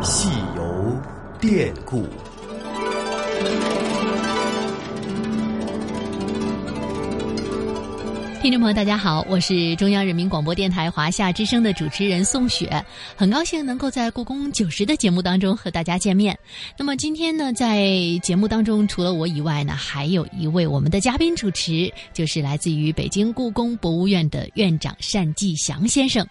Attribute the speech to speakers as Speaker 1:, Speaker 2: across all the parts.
Speaker 1: 戏游典故。
Speaker 2: 听众朋友，大家好，我是中央人民广播电台华夏之声的主持人宋雪，很高兴能够在故宫九十的节目当中和大家见面。那么今天呢，在节目当中，除了我以外呢，还有一位我们的嘉宾主持，就是来自于北京故宫博物院的院长单霁翔先生。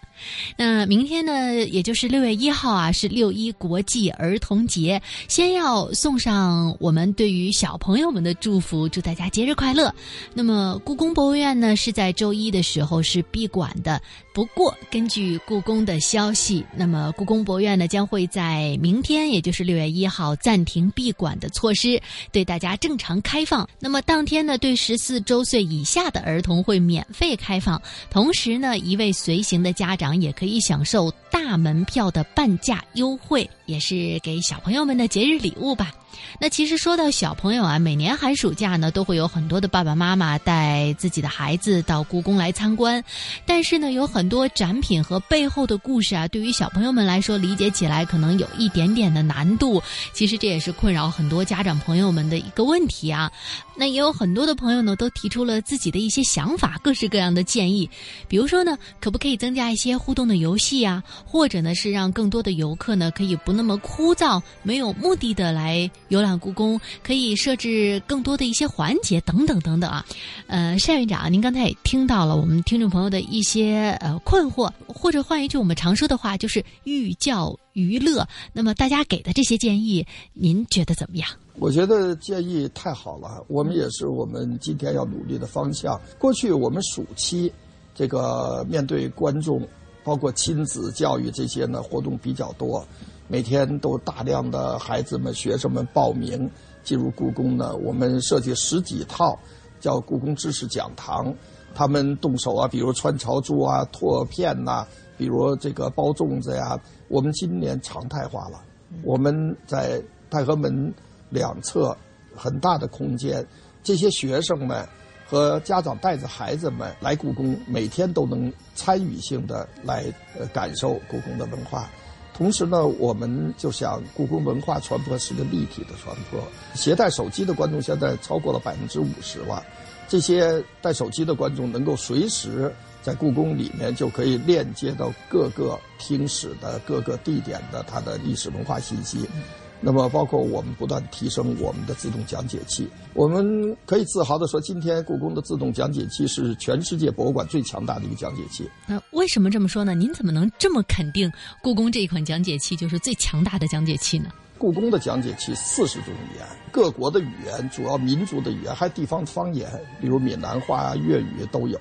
Speaker 2: 那明天呢，也就是六月一号啊，是六一国际儿童节，先要送上我们对于小朋友们的祝福，祝大家节日快乐。那么故宫博物院呢，是在在周一的时候是闭馆的。不过，根据故宫的消息，那么故宫博物院呢将会在明天，也就是六月一号暂停闭馆的措施，对大家正常开放。那么当天呢，对十四周岁以下的儿童会免费开放，同时呢，一位随行的家长也可以享受大门票的半价优惠，也是给小朋友们的节日礼物吧。那其实说到小朋友啊，每年寒暑假呢，都会有很多的爸爸妈妈带自己的孩子到故宫来参观，但是呢，有很多展品和背后的故事啊，对于小朋友们来说理解起来可能有一点点的难度。其实这也是困扰很多家长朋友们的一个问题啊。那也有很多的朋友呢，都提出了自己的一些想法，各式各样的建议。比如说呢，可不可以增加一些互动的游戏啊？或者呢，是让更多的游客呢，可以不那么枯燥、没有目的的来游览故宫，可以设置更多的一些环节等等等等啊。呃，单院长，您刚才也听到了我们听众朋友的一些呃困惑，或者换一句我们常说的话，就是寓教于乐。那么大家给的这些建议，您觉得怎么样？
Speaker 3: 我觉得建议太好了，我们也是我们今天要努力的方向。过去我们暑期，这个面对观众，包括亲子教育这些呢活动比较多，每天都大量的孩子们、学生们报名进入故宫呢。我们设计十几套叫故宫知识讲堂，他们动手啊，比如穿朝珠啊、拓片呐，比如这个包粽子呀，我们今年常态化了。我们在太和门。两侧很大的空间，这些学生们和家长带着孩子们来故宫，每天都能参与性的来呃感受故宫的文化。同时呢，我们就想故宫文化传播是个立体的传播。携带手机的观众现在超过了百分之五十了，这些带手机的观众能够随时在故宫里面就可以链接到各个听史的各个地点的它的历史文化信息。那么，包括我们不断提升我们的自动讲解器，我们可以自豪地说，今天故宫的自动讲解器是全世界博物馆最强大的一个讲解器。
Speaker 2: 那为什么这么说呢？您怎么能这么肯定故宫这一款讲解器就是最强大的讲解器呢？
Speaker 3: 故宫的讲解器四十种语言，各国的语言，主要民族的语言，还地方方言，比如闽南话、粤语都有。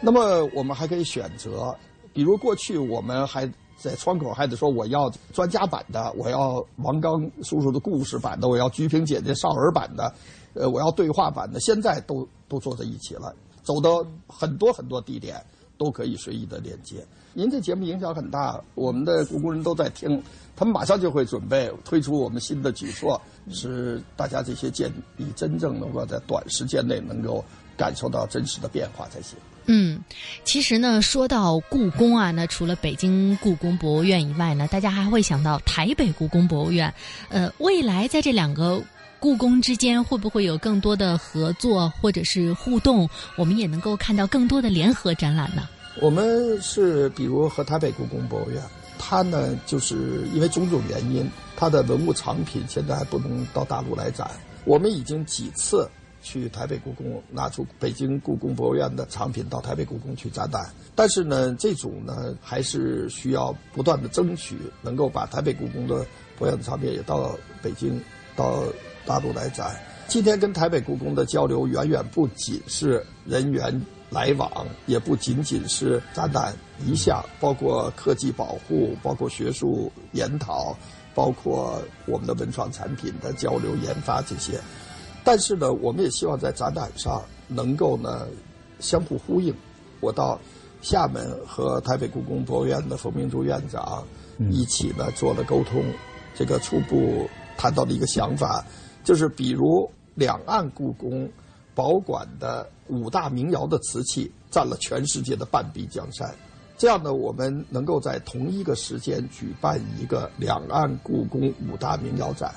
Speaker 3: 那么我们还可以选择，比如过去我们还。在窗口还得说我要专家版的，我要王刚叔叔的故事版的，我要菊萍姐姐少儿版的，呃，我要对话版的，现在都都坐在一起了，走到很多很多地点都可以随意的连接。您这节目影响很大，我们的故宫人都在听，他们马上就会准备推出我们新的举措，使大家这些建议真正能够在短时间内能够感受到真实的变化才行。
Speaker 2: 嗯，其实呢，说到故宫啊，那除了北京故宫博物院以外呢，大家还会想到台北故宫博物院。呃，未来在这两个故宫之间，会不会有更多的合作或者是互动？我们也能够看到更多的联合展览呢？
Speaker 3: 我们是比如和台北故宫博物院，它呢，就是因为种种原因，它的文物藏品现在还不能到大陆来展。我们已经几次。去台北故宫拿出北京故宫博物院的藏品到台北故宫去展览，但是呢，这种呢还是需要不断的争取，能够把台北故宫的博物院的藏品也到北京、到大陆来展。今天跟台北故宫的交流远远不仅是人员来往，也不仅仅是展览一项，包括科技保护、包括学术研讨、包括我们的文创产品的交流研发这些。但是呢，我们也希望在展览上能够呢相互呼应。我到厦门和台北故宫博物院的冯明珠院长一起呢做了沟通，这个初步谈到的一个想法，就是比如两岸故宫保管的五大名窑的瓷器占了全世界的半壁江山，这样呢，我们能够在同一个时间举办一个两岸故宫五大名窑展，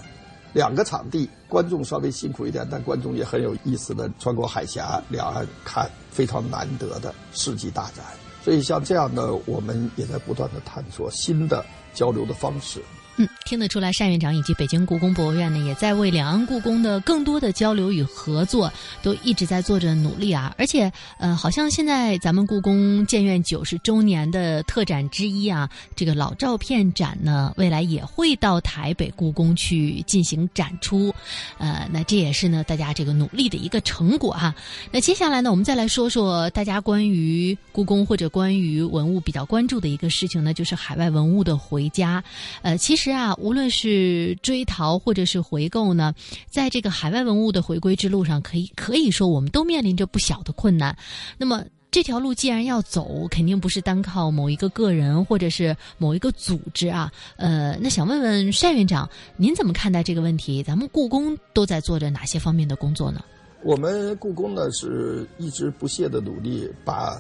Speaker 3: 两个场地，观众稍微辛苦一点，但观众也很有意思的穿过海峡两岸看非常难得的世纪大展。所以像这样的，我们也在不断的探索新的交流的方式。
Speaker 2: 嗯，听得出来，单院长以及北京故宫博物院呢，也在为两岸故宫的更多的交流与合作，都一直在做着努力啊。而且，呃，好像现在咱们故宫建院九十周年的特展之一啊，这个老照片展呢，未来也会到台北故宫去进行展出。呃，那这也是呢，大家这个努力的一个成果哈。那接下来呢，我们再来说说大家关于故宫或者关于文物比较关注的一个事情呢，就是海外文物的回家。呃，其实。是啊，无论是追逃或者是回购呢，在这个海外文物的回归之路上，可以可以说我们都面临着不小的困难。那么这条路既然要走，肯定不是单靠某一个个人或者是某一个组织啊。呃，那想问问单院长，您怎么看待这个问题？咱们故宫都在做着哪些方面的工作呢？
Speaker 3: 我们故宫呢是一直不懈的努力把。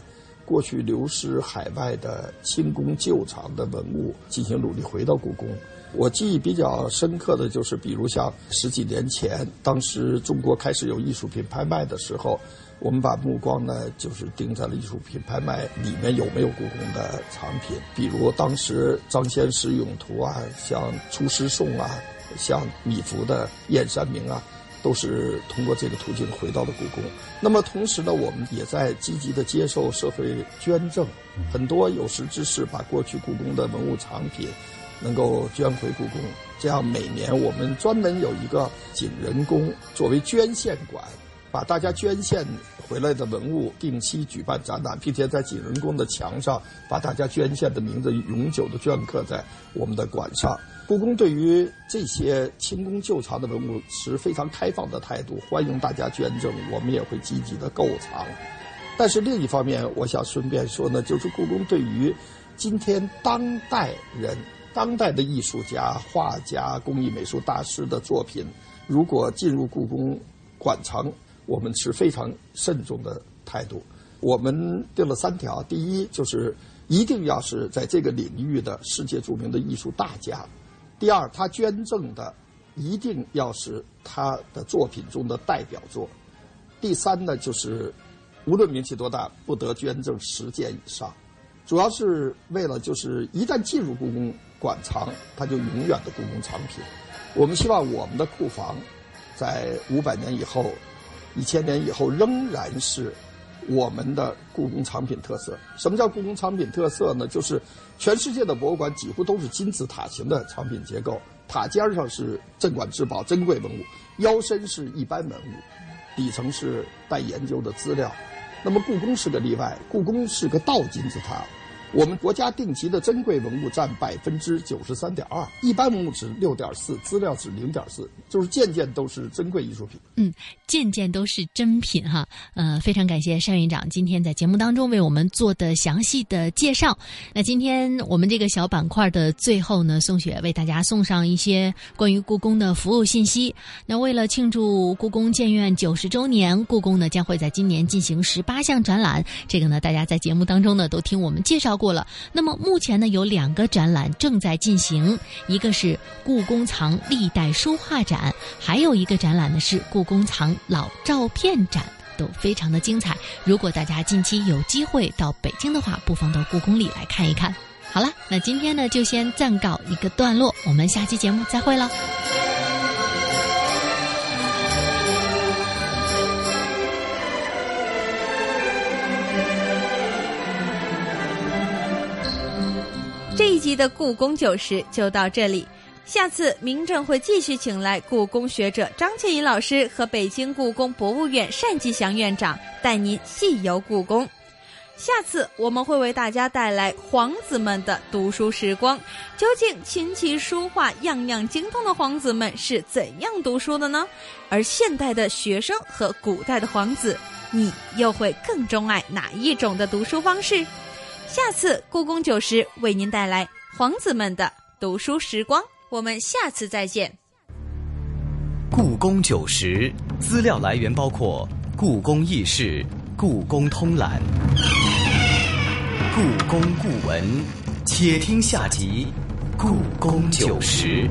Speaker 3: 过去流失海外的清宫旧藏的文物进行努力回到故宫。我记忆比较深刻的就是，比如像十几年前，当时中国开始有艺术品拍卖的时候，我们把目光呢就是盯在了艺术品拍卖里面有没有故宫的藏品。比如当时张先师咏图啊，像出师颂啊，像米芾的燕山明啊。都是通过这个途径回到了故宫。那么同时呢，我们也在积极的接受社会捐赠，很多有识之士把过去故宫的文物藏品能够捐回故宫。这样每年我们专门有一个景仁宫作为捐献馆，把大家捐献回来的文物定期举办展览，并且在景仁宫的墙上把大家捐献的名字永久的镌刻在我们的馆上。故宫对于这些清宫旧藏的文物持非常开放的态度，欢迎大家捐赠，我们也会积极的购藏。但是另一方面，我想顺便说呢，就是故宫对于今天当代人、当代的艺术家、画家、工艺美术大师的作品，如果进入故宫馆藏，我们持非常慎重的态度。我们定了三条：第一，就是一定要是在这个领域的世界著名的艺术大家。第二，他捐赠的一定要是他的作品中的代表作。第三呢，就是无论名气多大，不得捐赠十件以上。主要是为了，就是一旦进入故宫馆藏，它就永远的故宫藏品。我们希望我们的库房在五百年以后、一千年以后，仍然是。我们的故宫藏品特色，什么叫故宫藏品特色呢？就是全世界的博物馆几乎都是金字塔形的藏品结构，塔尖上是镇馆之宝、珍贵文物，腰身是一般文物，底层是待研究的资料。那么故宫是个例外，故宫是个倒金字塔。我们国家定级的珍贵文物占百分之九十三点二，一般文物值六点四，资料值零点四，就是件件都是珍贵艺术品。
Speaker 2: 嗯，件件都是珍品哈。呃，非常感谢单院长今天在节目当中为我们做的详细的介绍。那今天我们这个小板块的最后呢，宋雪为大家送上一些关于故宫的服务信息。那为了庆祝故宫建院九十周年，故宫呢将会在今年进行十八项展览。这个呢，大家在节目当中呢都听我们介绍。过了，那么目前呢有两个展览正在进行，一个是故宫藏历代书画展，还有一个展览呢是故宫藏老照片展，都非常的精彩。如果大家近期有机会到北京的话，不妨到故宫里来看一看。好了，那今天呢就先暂告一个段落，我们下期节目再会了。
Speaker 4: 的故宫九十就到这里，下次明正会继续请来故宫学者张倩怡老师和北京故宫博物院单霁翔院长带您细游故宫。下次我们会为大家带来皇子们的读书时光，究竟琴棋书画样样精通的皇子们是怎样读书的呢？而现代的学生和古代的皇子，你又会更钟爱哪一种的读书方式？下次故宫九十为您带来皇子们的读书时光，我们下次再见。
Speaker 1: 故宫九十资料来源包括《故宫轶事》《故宫通览》。故宫故闻，且听下集《故宫九十》。